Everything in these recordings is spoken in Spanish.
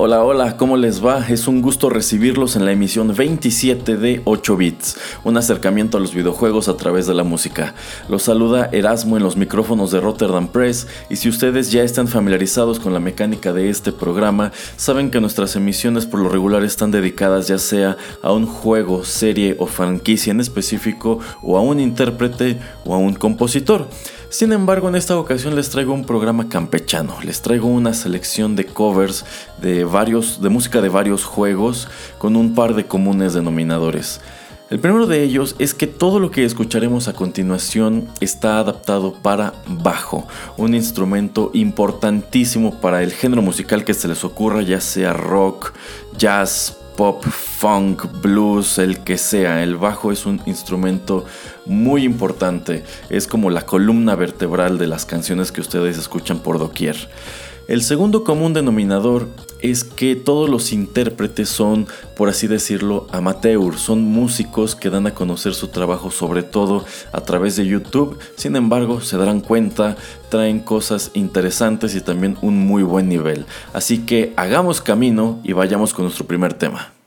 Hola, hola, ¿cómo les va? Es un gusto recibirlos en la emisión 27 de 8 bits, un acercamiento a los videojuegos a través de la música. Los saluda Erasmo en los micrófonos de Rotterdam Press y si ustedes ya están familiarizados con la mecánica de este programa, saben que nuestras emisiones por lo regular están dedicadas ya sea a un juego, serie o franquicia en específico o a un intérprete o a un compositor. Sin embargo, en esta ocasión les traigo un programa campechano. Les traigo una selección de covers de varios de música de varios juegos con un par de comunes denominadores. El primero de ellos es que todo lo que escucharemos a continuación está adaptado para bajo, un instrumento importantísimo para el género musical que se les ocurra, ya sea rock, jazz, pop, funk, blues, el que sea. El bajo es un instrumento muy importante. Es como la columna vertebral de las canciones que ustedes escuchan por doquier. El segundo común denominador es que todos los intérpretes son, por así decirlo, amateur, son músicos que dan a conocer su trabajo sobre todo a través de YouTube, sin embargo se darán cuenta, traen cosas interesantes y también un muy buen nivel. Así que hagamos camino y vayamos con nuestro primer tema.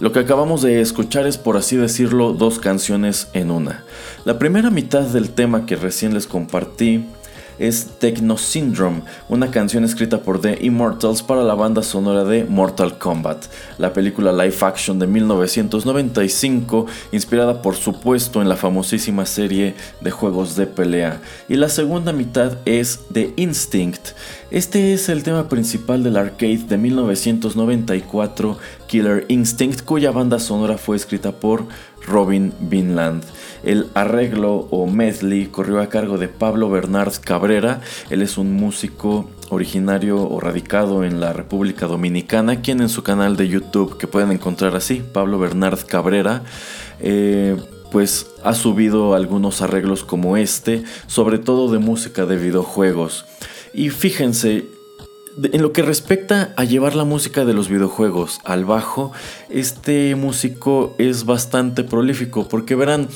Lo que acabamos de escuchar es, por así decirlo, dos canciones en una. La primera mitad del tema que recién les compartí es Techno Syndrome, una canción escrita por The Immortals para la banda sonora de Mortal Kombat, la película live action de 1995, inspirada por supuesto en la famosísima serie de juegos de pelea. Y la segunda mitad es The Instinct. Este es el tema principal del arcade de 1994, Killer Instinct, cuya banda sonora fue escrita por Robin Vinland. El arreglo o medley corrió a cargo de Pablo Bernard Cabrera. Él es un músico originario o radicado en la República Dominicana, quien en su canal de YouTube, que pueden encontrar así, Pablo Bernard Cabrera, eh, pues ha subido algunos arreglos como este, sobre todo de música de videojuegos. Y fíjense, en lo que respecta a llevar la música de los videojuegos al bajo, este músico es bastante prolífico porque verán,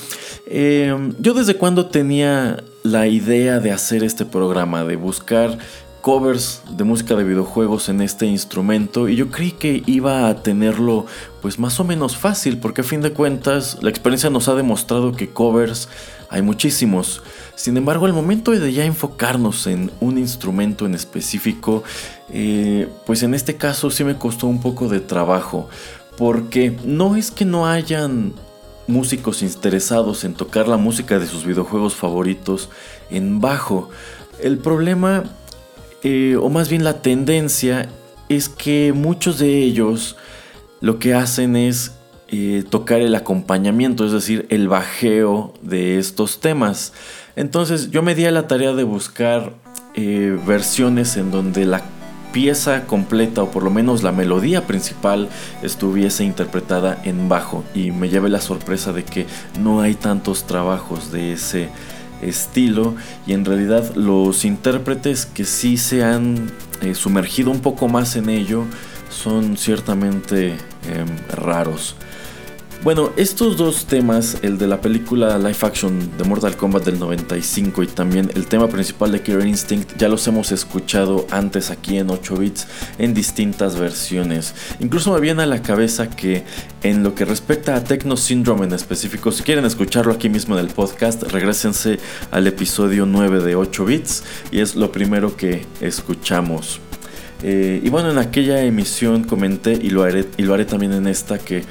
em, yo desde cuando tenía la idea de hacer este programa, de buscar covers de música de videojuegos en este instrumento y yo creí que iba a tenerlo pues más o menos fácil porque a fin de cuentas la experiencia nos ha demostrado que covers hay muchísimos. Sin embargo, al momento de ya enfocarnos en un instrumento en específico, eh, pues en este caso sí me costó un poco de trabajo, porque no es que no hayan músicos interesados en tocar la música de sus videojuegos favoritos en bajo. El problema, eh, o más bien la tendencia, es que muchos de ellos lo que hacen es eh, tocar el acompañamiento, es decir, el bajeo de estos temas. Entonces yo me di a la tarea de buscar eh, versiones en donde la pieza completa o por lo menos la melodía principal estuviese interpretada en bajo y me llevé la sorpresa de que no hay tantos trabajos de ese estilo y en realidad los intérpretes que sí se han eh, sumergido un poco más en ello son ciertamente em, raros. Bueno, estos dos temas, el de la película live action de Mortal Kombat del 95 y también el tema principal de Killer Instinct, ya los hemos escuchado antes aquí en 8 bits en distintas versiones. Incluso me viene a la cabeza que en lo que respecta a Techno Syndrome en específico, si quieren escucharlo aquí mismo en el podcast, regresense al episodio 9 de 8 bits y es lo primero que escuchamos. Eh, y bueno, en aquella emisión comenté y lo haré, y lo haré también en esta que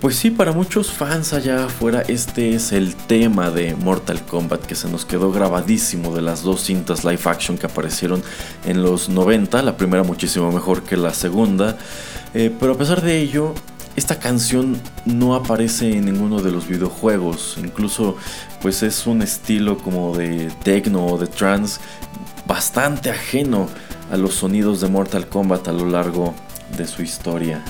pues sí, para muchos fans allá afuera este es el tema de Mortal Kombat que se nos quedó grabadísimo de las dos cintas live action que aparecieron en los 90, la primera muchísimo mejor que la segunda, eh, pero a pesar de ello, esta canción no aparece en ninguno de los videojuegos, incluso pues es un estilo como de techno o de trance bastante ajeno a los sonidos de Mortal Kombat a lo largo de su historia.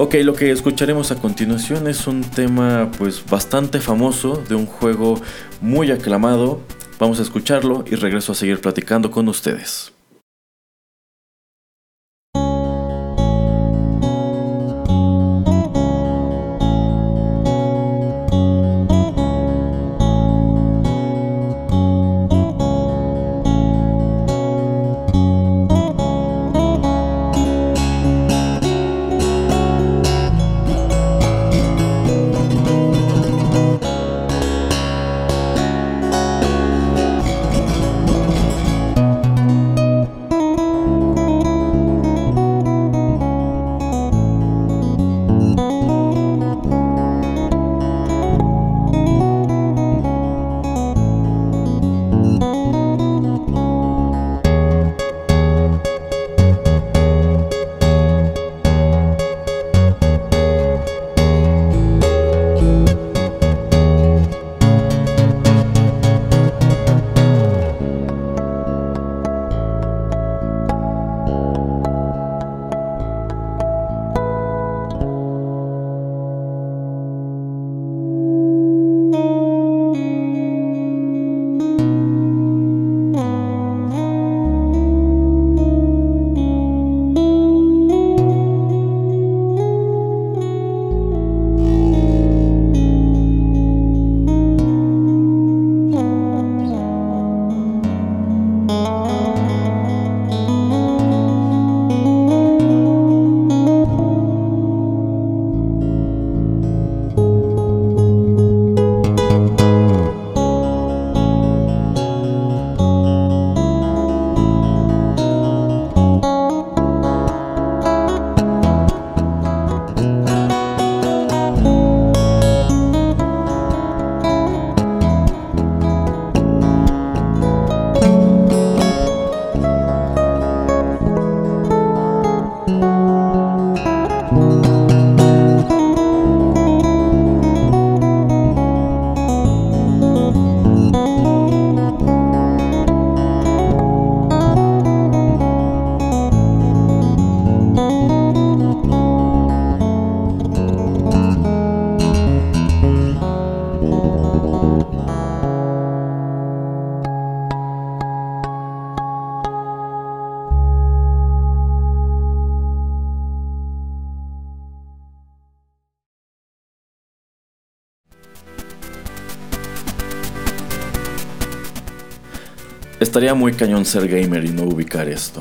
Ok, lo que escucharemos a continuación es un tema pues bastante famoso de un juego muy aclamado. Vamos a escucharlo y regreso a seguir platicando con ustedes. Muy cañón ser gamer y no ubicar esto.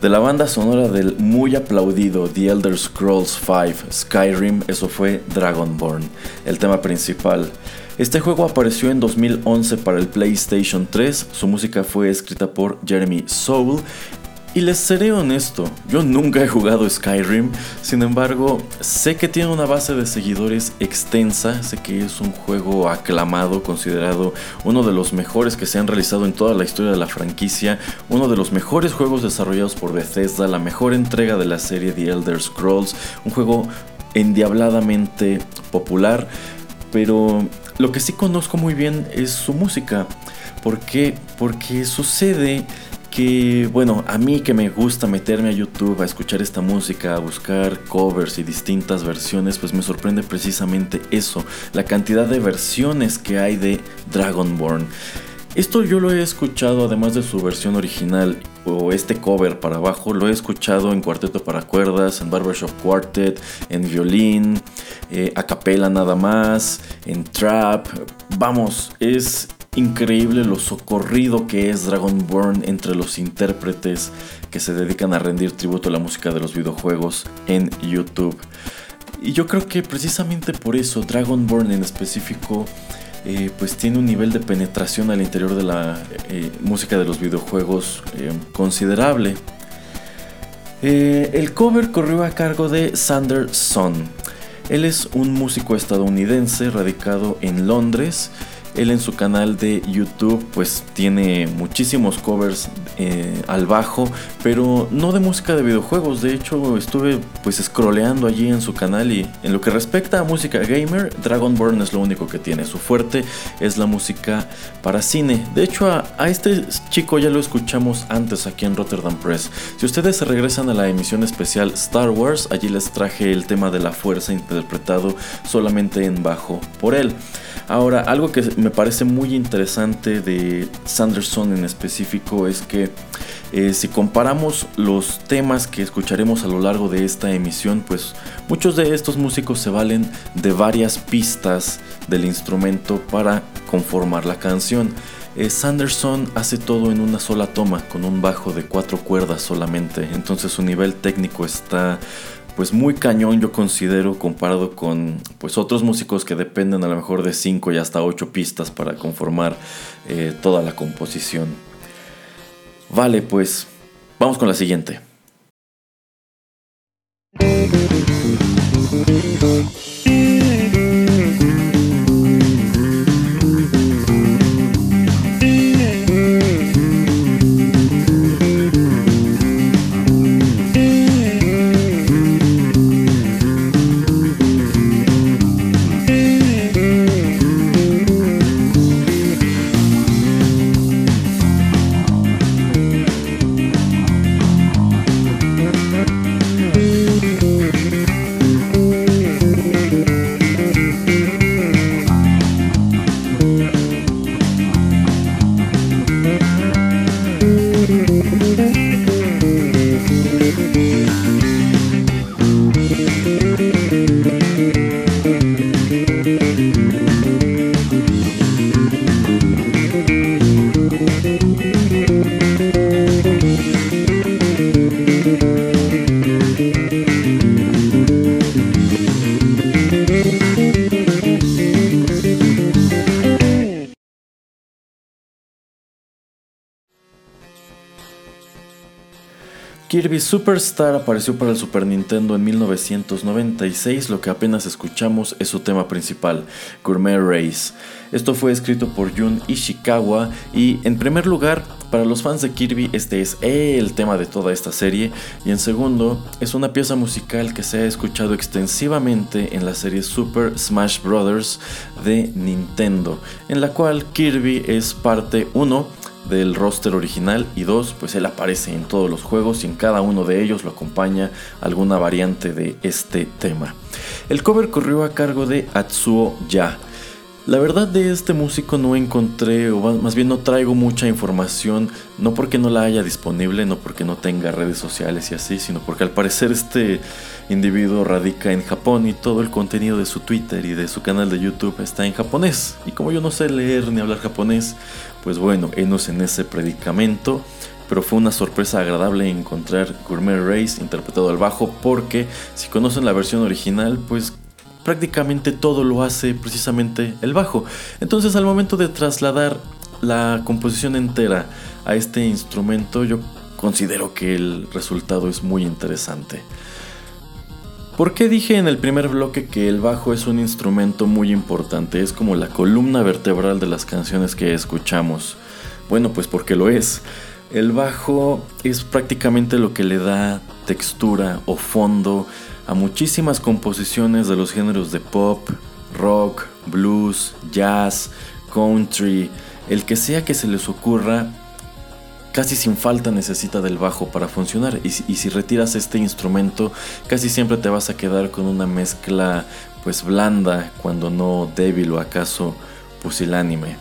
De la banda sonora del muy aplaudido The Elder Scrolls V Skyrim, eso fue Dragonborn, el tema principal. Este juego apareció en 2011 para el PlayStation 3, su música fue escrita por Jeremy Soule y les seré honesto, yo nunca he jugado Skyrim, sin embargo, sé que tiene una base de seguidores extensa, sé que es un juego aclamado, considerado uno de los mejores que se han realizado en toda la historia de la franquicia, uno de los mejores juegos desarrollados por Bethesda, la mejor entrega de la serie The Elder Scrolls, un juego endiabladamente popular, pero lo que sí conozco muy bien es su música. ¿Por qué? Porque sucede que, bueno, a mí que me gusta meterme a YouTube a escuchar esta música, a buscar covers y distintas versiones, pues me sorprende precisamente eso, la cantidad de versiones que hay de Dragonborn. Esto yo lo he escuchado además de su versión original o este cover para abajo, lo he escuchado en cuarteto para cuerdas, en barbershop quartet, en violín, eh, a capela nada más, en trap. Vamos, es increíble lo socorrido que es Dragonborn entre los intérpretes que se dedican a rendir tributo a la música de los videojuegos en YouTube. Y yo creo que precisamente por eso Dragonborn en específico eh, pues tiene un nivel de penetración al interior de la eh, música de los videojuegos eh, considerable. el cover corrió a cargo de Sander Son. Él es un músico estadounidense radicado en Londres él en su canal de YouTube pues tiene muchísimos covers eh, al bajo, pero no de música de videojuegos. De hecho estuve pues scrolleando allí en su canal y en lo que respecta a música gamer, Dragonborn es lo único que tiene. Su fuerte es la música para cine. De hecho a, a este chico ya lo escuchamos antes aquí en Rotterdam Press. Si ustedes regresan a la emisión especial Star Wars, allí les traje el tema de la fuerza interpretado solamente en bajo por él. Ahora, algo que me parece muy interesante de Sanderson en específico es que eh, si comparamos los temas que escucharemos a lo largo de esta emisión, pues muchos de estos músicos se valen de varias pistas del instrumento para conformar la canción. Eh, Sanderson hace todo en una sola toma, con un bajo de cuatro cuerdas solamente, entonces su nivel técnico está pues muy cañón yo considero comparado con pues otros músicos que dependen a lo mejor de 5 y hasta 8 pistas para conformar eh, toda la composición. Vale, pues vamos con la siguiente. Kirby Superstar apareció para el Super Nintendo en 1996, lo que apenas escuchamos es su tema principal, Gourmet Race. Esto fue escrito por Jun Ishikawa y en primer lugar, para los fans de Kirby este es el tema de toda esta serie y en segundo, es una pieza musical que se ha escuchado extensivamente en la serie Super Smash Bros. de Nintendo, en la cual Kirby es parte 1 del roster original y dos, pues él aparece en todos los juegos y en cada uno de ellos lo acompaña alguna variante de este tema. El cover corrió a cargo de Atsuo Ya. La verdad de este músico no encontré, o más bien no traigo mucha información, no porque no la haya disponible, no porque no tenga redes sociales y así, sino porque al parecer este individuo radica en Japón y todo el contenido de su Twitter y de su canal de YouTube está en japonés. Y como yo no sé leer ni hablar japonés, pues bueno, enos en ese predicamento. Pero fue una sorpresa agradable encontrar Gourmet Race interpretado al bajo porque si conocen la versión original, pues prácticamente todo lo hace precisamente el bajo. Entonces al momento de trasladar la composición entera a este instrumento, yo considero que el resultado es muy interesante. ¿Por qué dije en el primer bloque que el bajo es un instrumento muy importante? Es como la columna vertebral de las canciones que escuchamos. Bueno, pues porque lo es. El bajo es prácticamente lo que le da textura o fondo a muchísimas composiciones de los géneros de pop, rock, blues, jazz, country, el que sea que se les ocurra, casi sin falta necesita del bajo para funcionar. Y, si retiras este instrumento, casi siempre te vas a quedar con una mezcla pues blanda, cuando no débil o acaso pusilánime.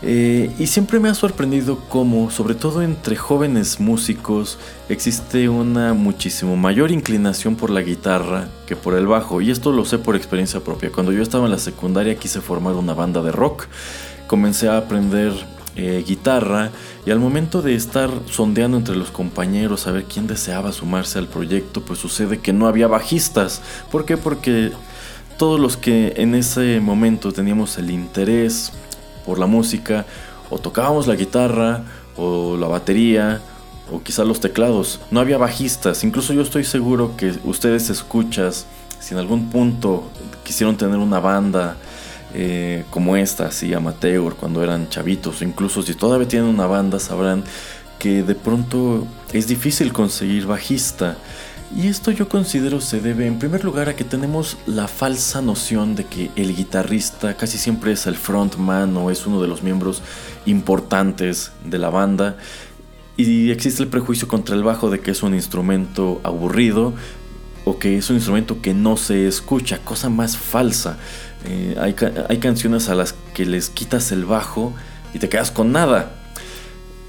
Eh, y siempre me ha sorprendido cómo, sobre todo entre jóvenes músicos, existe una muchísimo mayor inclinación por la guitarra que por el bajo. Y esto lo sé por experiencia propia. Cuando yo estaba en la secundaria quise formar una banda de rock. Comencé a aprender eh, guitarra y al momento de estar sondeando entre los compañeros a ver quién deseaba sumarse al proyecto, pues sucede que no había bajistas. ¿Por qué? Porque todos los que en ese momento teníamos el interés por la música, o tocábamos la guitarra, o la batería, o quizás los teclados. No había bajistas, incluso yo estoy seguro que ustedes escuchas, si en algún punto quisieron tener una banda eh, como esta, así amateur, cuando eran chavitos, incluso si todavía tienen una banda, sabrán que de pronto es difícil conseguir bajista. Y esto yo considero se debe en primer lugar a que tenemos la falsa noción de que el guitarrista casi siempre es el frontman o es uno de los miembros importantes de la banda. Y existe el prejuicio contra el bajo de que es un instrumento aburrido o que es un instrumento que no se escucha, cosa más falsa. Eh, hay, hay canciones a las que les quitas el bajo y te quedas con nada.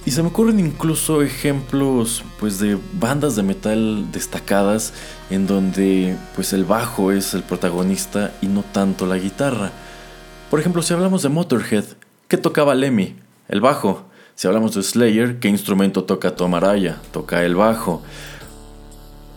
Y se me ocurren incluso ejemplos pues de bandas de metal destacadas en donde pues el bajo es el protagonista y no tanto la guitarra. Por ejemplo, si hablamos de Motorhead, ¿qué tocaba Lemmy? El bajo. Si hablamos de Slayer, ¿qué instrumento toca Tom Araya? Toca el bajo.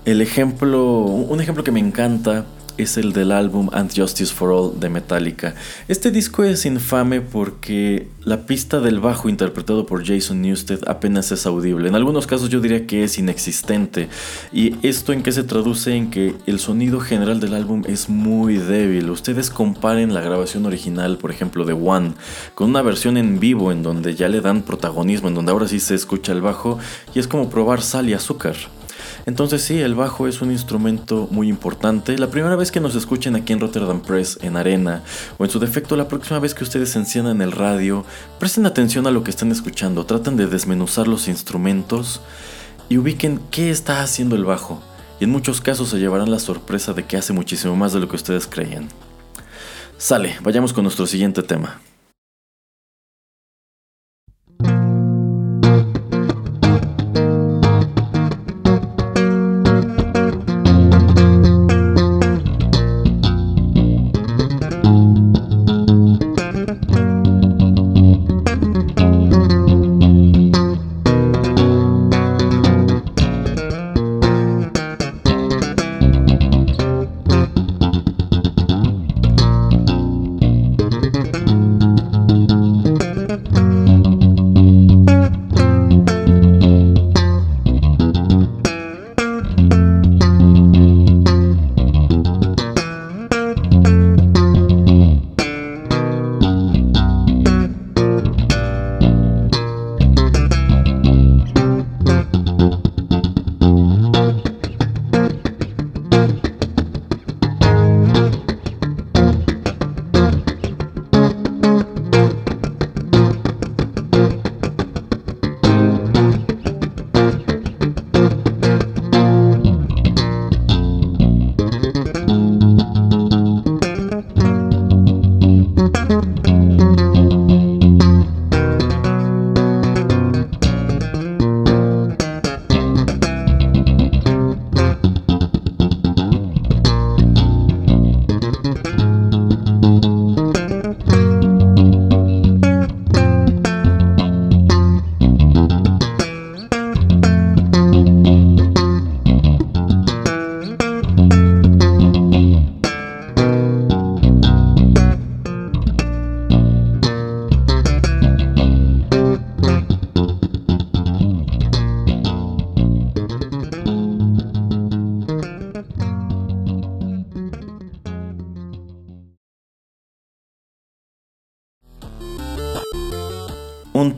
El ejemplo, un ejemplo que me encanta es el del álbum And Justice for All de Metallica. Este disco es infame porque la pista del bajo interpretado por Jason Newsted apenas es audible. En algunos casos yo diría que es inexistente. ¿Y esto en qué se traduce? En que el sonido general del álbum es muy débil. Ustedes comparen la grabación original, por ejemplo, de One, con una versión en vivo en donde ya le dan protagonismo, en donde ahora sí se escucha el bajo y es como probar sal y azúcar. Entonces sí, el bajo es un instrumento muy importante. La primera vez que nos escuchen aquí en Rotterdam Press, en Arena, o en su defecto la próxima vez que ustedes enciendan el radio, presten atención a lo que están escuchando, traten de desmenuzar los instrumentos y ubiquen qué está haciendo el bajo. Y en muchos casos se llevarán la sorpresa de que hace muchísimo más de lo que ustedes creían. Sale, vayamos con nuestro siguiente tema.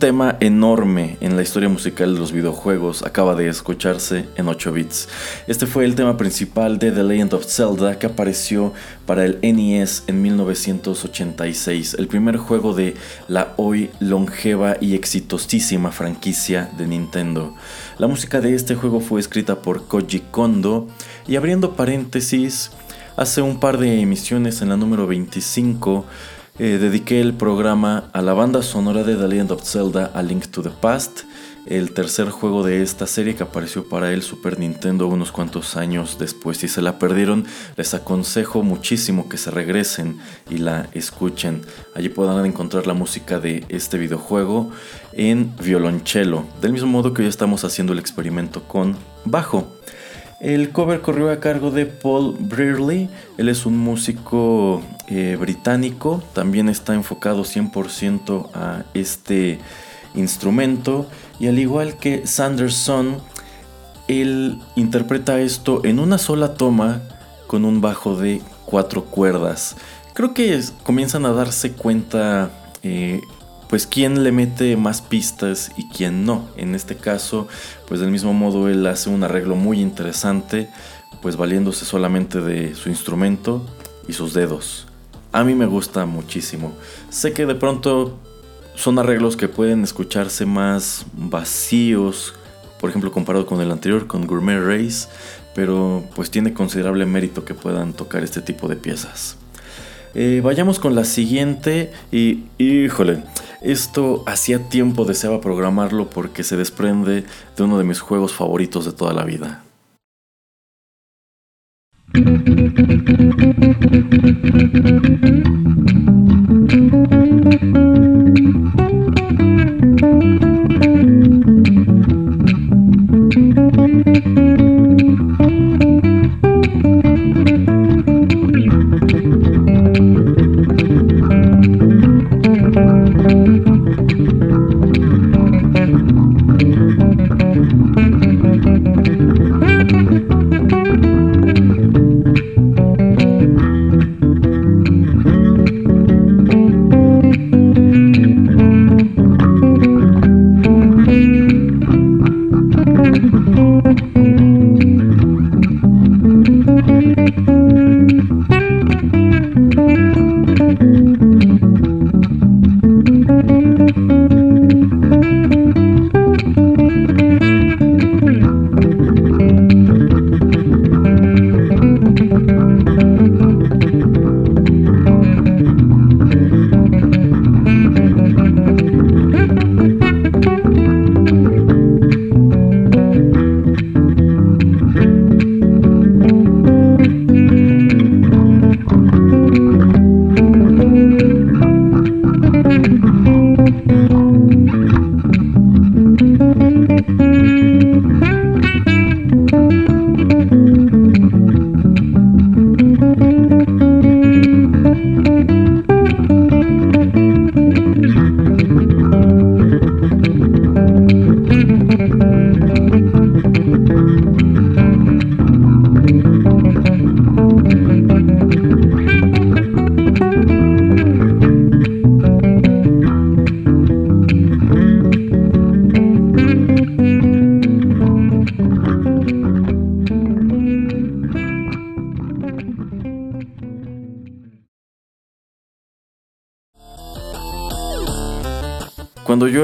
Tema enorme en la historia musical de los videojuegos acaba de escucharse en 8 bits. Este fue el tema principal de The Legend of Zelda que apareció para el NES en 1986, el primer juego de la hoy longeva y exitosísima franquicia de Nintendo. La música de este juego fue escrita por Koji Kondo y abriendo paréntesis, hace un par de emisiones en la número 25 eh, dediqué el programa a la banda sonora de The Legend of Zelda A Link to the Past, el tercer juego de esta serie que apareció para el Super Nintendo unos cuantos años después. Si se la perdieron, les aconsejo muchísimo que se regresen y la escuchen. Allí podrán encontrar la música de este videojuego en violonchelo, del mismo modo que hoy estamos haciendo el experimento con bajo. El cover corrió a cargo de Paul Brearley, él es un músico eh, británico, también está enfocado 100% a este instrumento. Y al igual que Sanderson, él interpreta esto en una sola toma con un bajo de cuatro cuerdas. Creo que comienzan a darse cuenta eh, pues quién le mete más pistas y quién no. En este caso, pues del mismo modo él hace un arreglo muy interesante, pues valiéndose solamente de su instrumento y sus dedos. A mí me gusta muchísimo. Sé que de pronto son arreglos que pueden escucharse más vacíos, por ejemplo comparado con el anterior, con Gourmet Race, pero pues tiene considerable mérito que puedan tocar este tipo de piezas. Eh, vayamos con la siguiente y híjole, esto hacía tiempo deseaba programarlo porque se desprende de uno de mis juegos favoritos de toda la vida.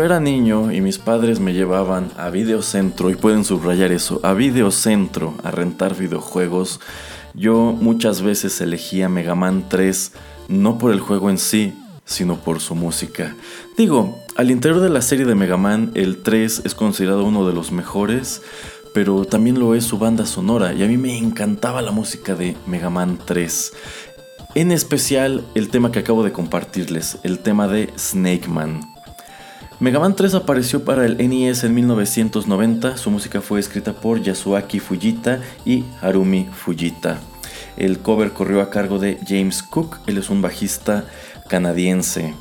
Yo era niño y mis padres me llevaban a Videocentro, y pueden subrayar eso, a Videocentro a rentar videojuegos, yo muchas veces elegía Mega Man 3 no por el juego en sí, sino por su música. Digo, al interior de la serie de Mega Man, el 3 es considerado uno de los mejores, pero también lo es su banda sonora, y a mí me encantaba la música de Mega Man 3. En especial el tema que acabo de compartirles, el tema de Snake Man. Mega Man 3 apareció para el NES en 1990, su música fue escrita por Yasuaki Fujita y Harumi Fujita. El cover corrió a cargo de James Cook, él es un bajista canadiense.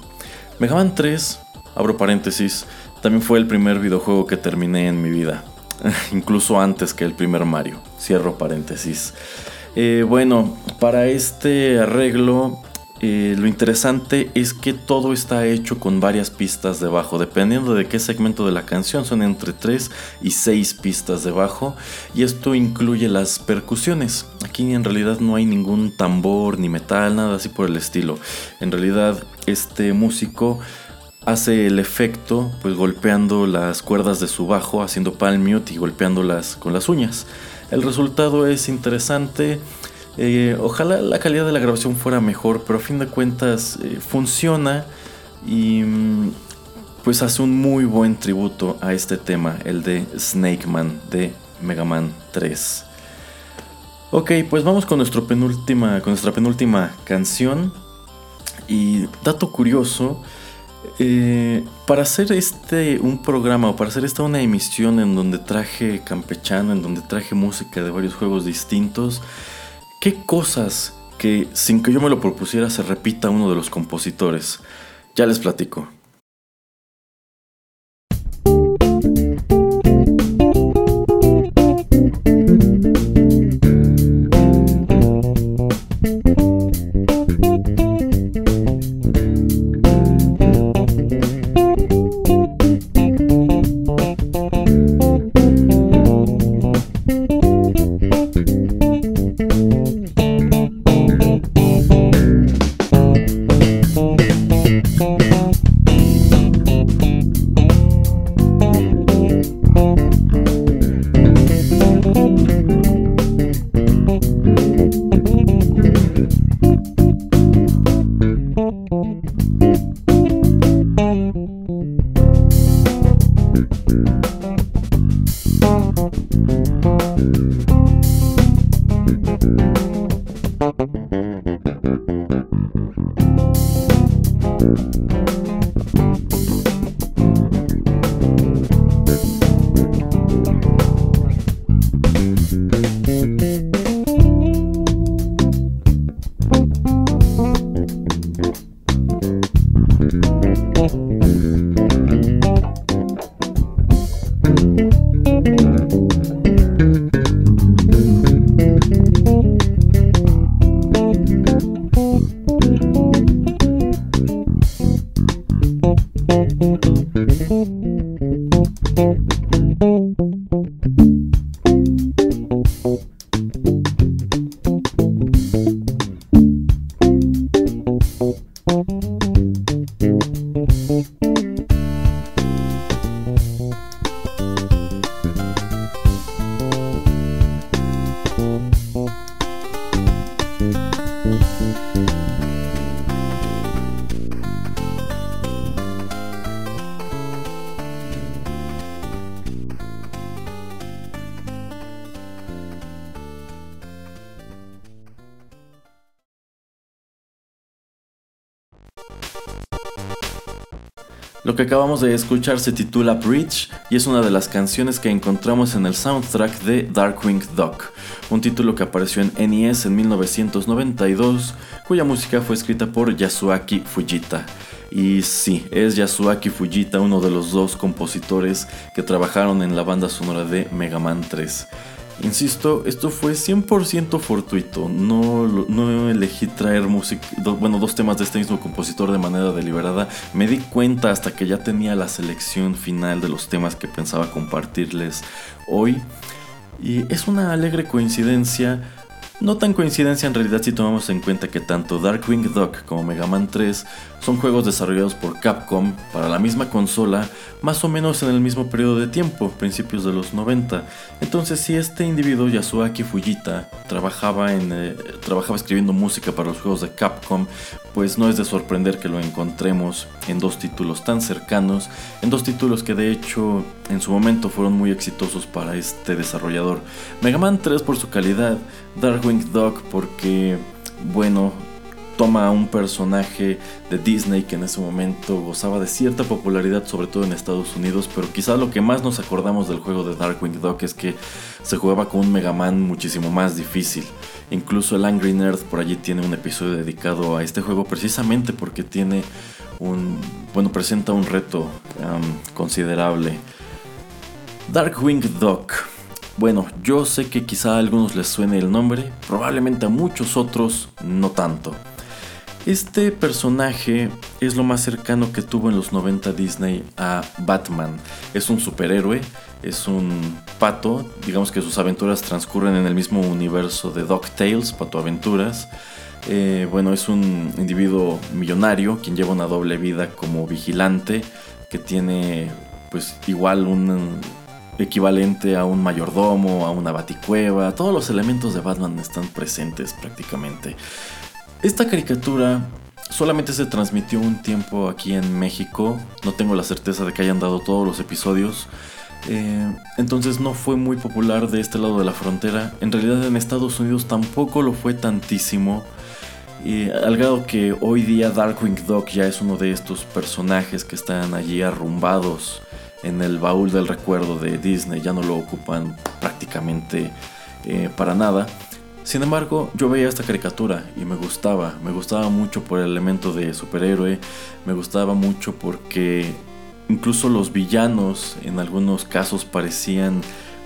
Mega Man 3, abro paréntesis, también fue el primer videojuego que terminé en mi vida, incluso antes que el primer Mario, cierro paréntesis. Eh, bueno, para este arreglo eh, lo interesante es que todo está hecho con varias pistas de bajo, dependiendo de qué segmento de la canción, son entre 3 y 6 pistas de bajo, y esto incluye las percusiones. Aquí en realidad no hay ningún tambor ni metal, nada así por el estilo. En realidad este músico hace el efecto pues golpeando las cuerdas de su bajo, haciendo palm mute y golpeándolas con las uñas. El resultado es interesante eh, ojalá la calidad de la grabación fuera mejor, pero a fin de cuentas eh, funciona y mm, pues hace un muy buen tributo a este tema, el de Snake Man de Mega Man 3. Ok, pues vamos con, penúltima, con nuestra penúltima canción. Y dato curioso, eh, para hacer este un programa o para hacer esta una emisión en donde traje campechano, en donde traje música de varios juegos distintos, ¿Qué cosas que sin que yo me lo propusiera se repita uno de los compositores? Ya les platico. Lo que acabamos de escuchar se titula Bridge y es una de las canciones que encontramos en el soundtrack de Darkwing Duck, un título que apareció en NES en 1992, cuya música fue escrita por Yasuaki Fujita. Y sí, es Yasuaki Fujita uno de los dos compositores que trabajaron en la banda sonora de Mega Man 3. Insisto, esto fue 100% fortuito. No, no elegí traer música, bueno, dos temas de este mismo compositor de manera deliberada. Me di cuenta hasta que ya tenía la selección final de los temas que pensaba compartirles hoy. Y es una alegre coincidencia no tan coincidencia en realidad si tomamos en cuenta que tanto Darkwing Duck como Mega Man 3 son juegos desarrollados por Capcom para la misma consola más o menos en el mismo periodo de tiempo, principios de los 90. Entonces si este individuo, Yasuaki Fujita, trabajaba, en, eh, trabajaba escribiendo música para los juegos de Capcom, pues no es de sorprender que lo encontremos en dos títulos tan cercanos, en dos títulos que de hecho en su momento fueron muy exitosos para este desarrollador. Mega Man 3 por su calidad, Darkwing Duck porque, bueno, toma a un personaje de Disney que en ese momento gozaba de cierta popularidad, sobre todo en Estados Unidos, pero quizá lo que más nos acordamos del juego de Darkwing Duck es que se jugaba con un Mega Man muchísimo más difícil. Incluso el Angry Nerd por allí tiene un episodio dedicado a este juego precisamente porque tiene un, bueno, presenta un reto considerable. Darkwing Duck. Bueno, yo sé que quizá a algunos les suene el nombre, probablemente a muchos otros no tanto. Este personaje es lo más cercano que tuvo en los 90 Disney a Batman. Es un superhéroe, es un pato, digamos que sus aventuras transcurren en el mismo universo de DuckTales, Pato Aventuras. Eh, bueno, es un individuo millonario quien lleva una doble vida como vigilante, que tiene pues igual un equivalente a un mayordomo, a una baticueva, todos los elementos de Batman están presentes prácticamente. Esta caricatura solamente se transmitió un tiempo aquí en México, no tengo la certeza de que hayan dado todos los episodios, eh, entonces no fue muy popular de este lado de la frontera, en realidad en Estados Unidos tampoco lo fue tantísimo, y al que hoy día Darkwing Dog ya es uno de estos personajes que están allí arrumbados en el baúl del recuerdo de Disney, ya no lo ocupan prácticamente eh, para nada. Sin embargo, yo veía esta caricatura y me gustaba, me gustaba mucho por el elemento de superhéroe, me gustaba mucho porque incluso los villanos en algunos casos parecían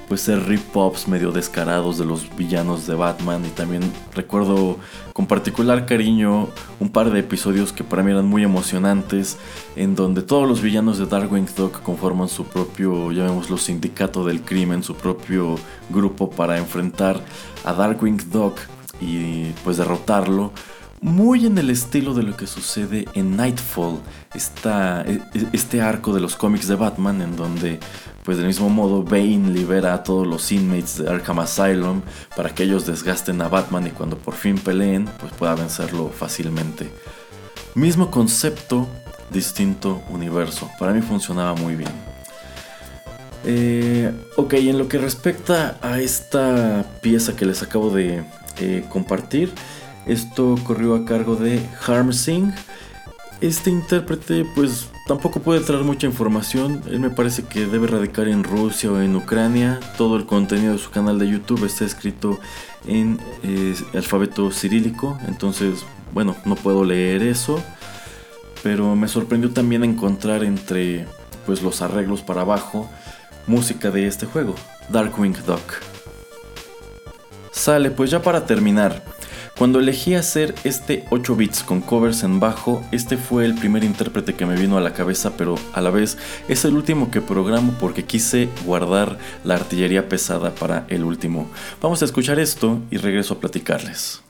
pues ser rip-offs medio descarados de los villanos de Batman. Y también recuerdo con particular cariño un par de episodios que para mí eran muy emocionantes en donde todos los villanos de Darkwing Duck conforman su propio, llamémoslo sindicato del crimen, su propio grupo para enfrentar a Darkwing Duck y pues derrotarlo muy en el estilo de lo que sucede en Nightfall, e, e, este arco de los cómics de Batman en donde pues del mismo modo Bane libera a todos los inmates de Arkham Asylum para que ellos desgasten a Batman y cuando por fin peleen pues pueda vencerlo fácilmente. Mismo concepto, distinto universo. Para mí funcionaba muy bien. Eh, ok, en lo que respecta a esta pieza que les acabo de eh, compartir, esto corrió a cargo de Harm Singh. Este intérprete pues tampoco puede traer mucha información. Él me parece que debe radicar en Rusia o en Ucrania. Todo el contenido de su canal de YouTube está escrito en eh, alfabeto cirílico. Entonces, bueno, no puedo leer eso. Pero me sorprendió también encontrar entre pues los arreglos para abajo música de este juego, Darkwing Duck. Sale, pues ya para terminar, cuando elegí hacer este 8 bits con covers en bajo, este fue el primer intérprete que me vino a la cabeza, pero a la vez es el último que programo porque quise guardar la artillería pesada para el último. Vamos a escuchar esto y regreso a platicarles.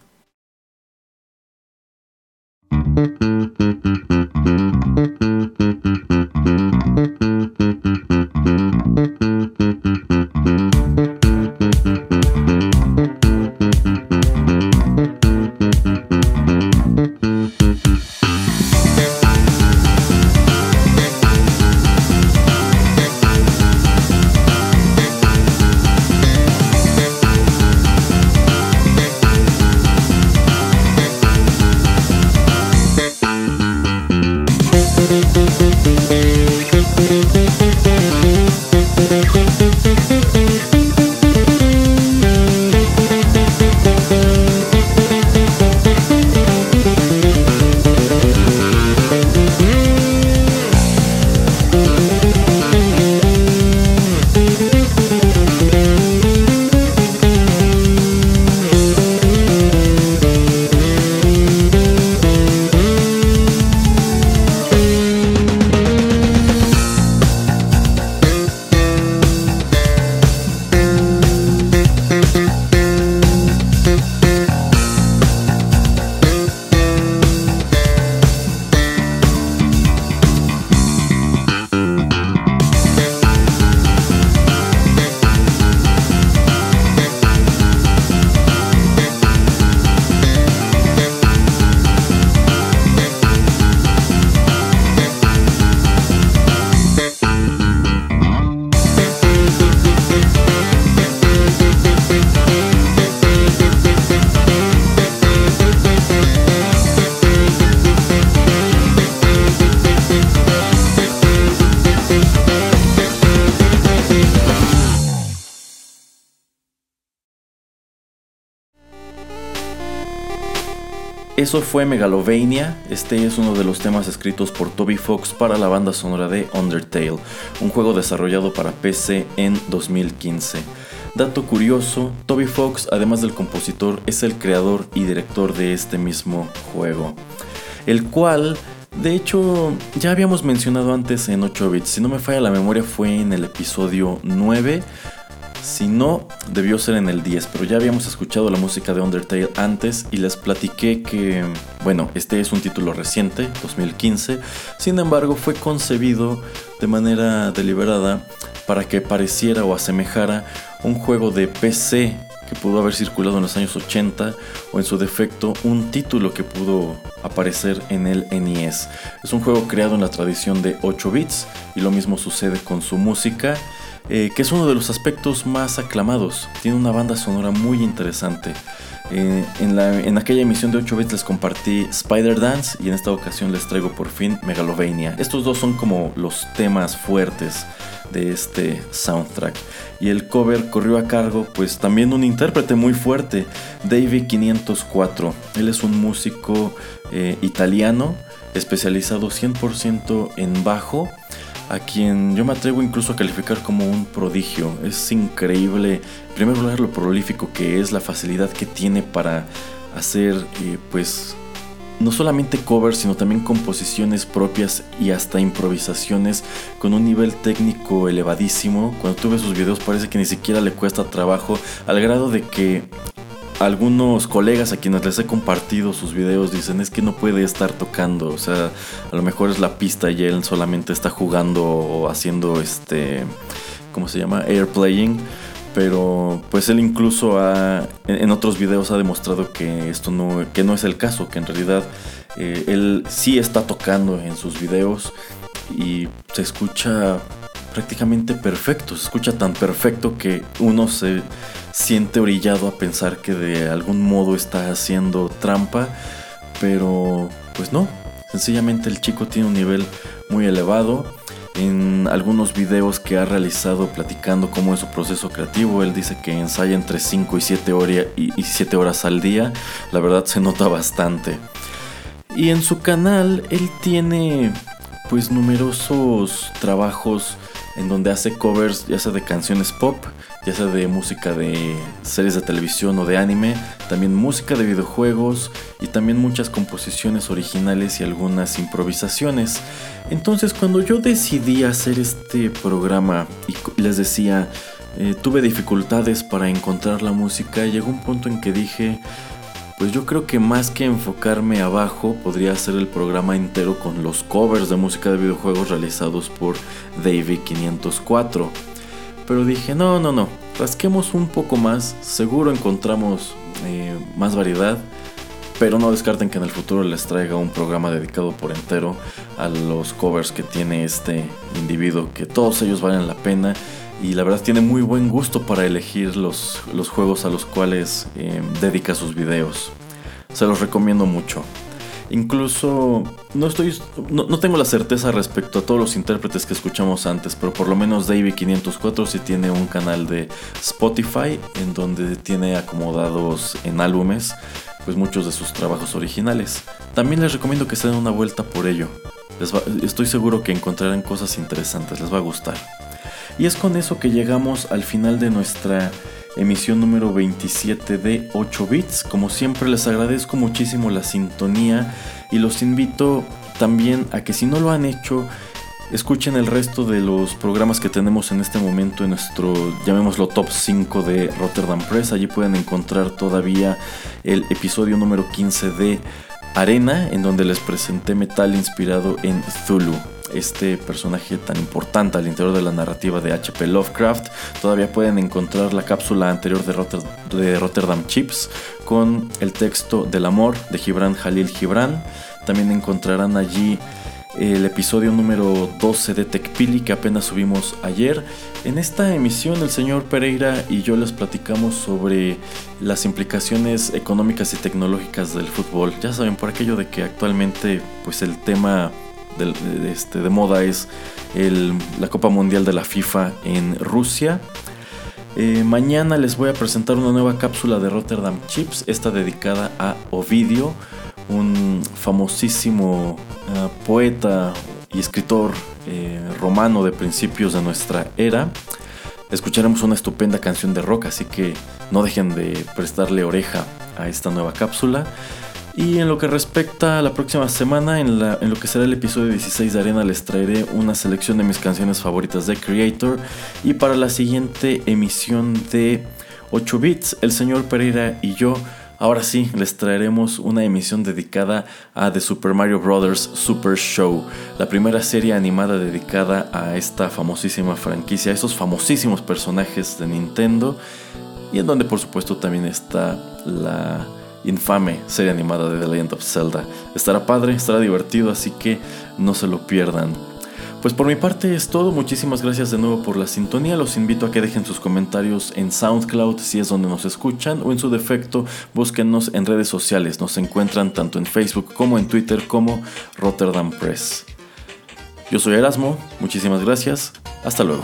Thank Eso fue Megalovania, este es uno de los temas escritos por Toby Fox para la banda sonora de Undertale, un juego desarrollado para PC en 2015. Dato curioso, Toby Fox, además del compositor, es el creador y director de este mismo juego. el cual de hecho ya habíamos mencionado antes en 8 bits, si no me falla la memoria fue en el episodio 9 si no, debió ser en el 10, pero ya habíamos escuchado la música de Undertale antes y les platiqué que, bueno, este es un título reciente, 2015, sin embargo fue concebido de manera deliberada para que pareciera o asemejara un juego de PC que pudo haber circulado en los años 80 o en su defecto un título que pudo aparecer en el NES. Es un juego creado en la tradición de 8 bits y lo mismo sucede con su música eh, que es uno de los aspectos más aclamados. Tiene una banda sonora muy interesante. Eh, en, aquella emisión de 8 bits les compartí Spider Dance y en esta ocasión les traigo por fin Megalovania. Estos dos son como los temas fuertes de este soundtrack. Y el cover corrió a cargo pues también un intérprete muy fuerte, David 504. Él es un músico eh, italiano especializado 100% en bajo a quien yo me atrevo incluso a calificar como un prodigio. Es increíble, en primer lugar, lo prolífico que es, la facilidad que tiene para hacer, eh, pues, no solamente covers, sino también composiciones propias y hasta improvisaciones con un nivel técnico elevadísimo. Cuando tú ves sus videos parece que ni siquiera le cuesta trabajo, al grado de que algunos colegas a quienes les he compartido sus videos dicen es que no puede estar tocando, o sea, a lo mejor es la pista y él solamente está jugando o haciendo este, ¿cómo se llama? Airplaying. Pero pues él incluso ha, en otros videos ha demostrado que esto no, que no es el caso, que en realidad eh, él sí está tocando en sus videos y se escucha prácticamente perfecto, se escucha tan perfecto que uno se siente orillado a pensar que de algún modo está haciendo trampa, pero pues no, sencillamente el chico tiene un nivel muy elevado. En algunos videos que ha realizado platicando cómo es su proceso creativo, él dice que ensaya entre 5 y 7 horas, y 7 horas al día. La verdad se nota bastante. Y en su canal él tiene pues numerosos trabajos en donde hace covers ya sea de canciones pop, ya sea de música de series de televisión o de anime, también música de videojuegos y también muchas composiciones originales y algunas improvisaciones. Entonces cuando yo decidí hacer este programa y les decía, eh, tuve dificultades para encontrar la música, llegó un punto en que dije, pues yo creo que más que enfocarme abajo, podría hacer el programa entero con los covers de música de videojuegos realizados por David 504. Pero dije, no, no, no, rasquemos un poco más, seguro encontramos eh, más variedad, pero no descarten que en el futuro les traiga un programa dedicado por entero a los covers que tiene este individuo, que todos ellos valen la pena y la verdad tiene muy buen gusto para elegir los, los juegos a los cuales eh, dedica sus videos. Se los recomiendo mucho. Incluso no estoy no, tengo la certeza respecto a todos los intérpretes que escuchamos antes, pero por lo menos David 504 sí tiene un canal de Spotify en donde tiene acomodados en álbumes pues muchos de sus trabajos originales. También les recomiendo que se den una vuelta por ello. estoy seguro que encontrarán cosas interesantes, les va a gustar. Y es con eso que llegamos al final de nuestra emisión número 27 de 8 bits. Como siempre les agradezco muchísimo la sintonía y los invito también a que si no lo han hecho, escuchen el resto de los programas que tenemos en este momento en nuestro, llamémoslo top 5 de Rotterdam Press. Allí pueden encontrar todavía el episodio número 15 de Arena, en donde les presenté metal inspirado en Zulu este personaje tan importante al interior de la narrativa de HP Lovecraft. Todavía pueden encontrar la cápsula anterior de, Rotterdam Chips con el texto del amor de Gibran Jalil Gibran. También encontrarán allí el episodio número 12 de TechPili que apenas subimos ayer. En esta emisión el señor Pereira y yo les platicamos sobre las implicaciones económicas y tecnológicas del fútbol. Ya saben, por aquello de que actualmente pues el tema de, este, de moda es la Copa Mundial de la FIFA en Rusia. Eh, mañana les voy a presentar una nueva cápsula de Rotterdam Chips, esta dedicada a Ovidio, un famosísimo eh, poeta y escritor eh, romano de principios de nuestra era. Escucharemos una estupenda canción de rock, así que no dejen de prestarle oreja a esta nueva cápsula. Y en lo que respecta a la próxima semana, en, lo que será el episodio 16 de Arena, les traeré una selección de mis canciones favoritas de Creator. Y para la siguiente emisión de 8 bits, el señor Pereira y yo Ahora sí, les traeremos una emisión dedicada a The Super Mario Bros. Super Show, la primera serie animada dedicada a esta famosísima franquicia, a esos famosísimos personajes de Nintendo, y en donde por supuesto también está la infame serie animada de The Legend of Zelda. Estará padre, estará divertido, así que no se lo pierdan. Pues por mi parte es todo, muchísimas gracias de nuevo por la sintonía, los invito a que dejen sus comentarios en SoundCloud si es donde nos escuchan o en su defecto búsquennos en redes sociales, nos encuentran tanto en Facebook como en Twitter como Rotterdam Press. Yo soy Erasmo, muchísimas gracias, hasta luego.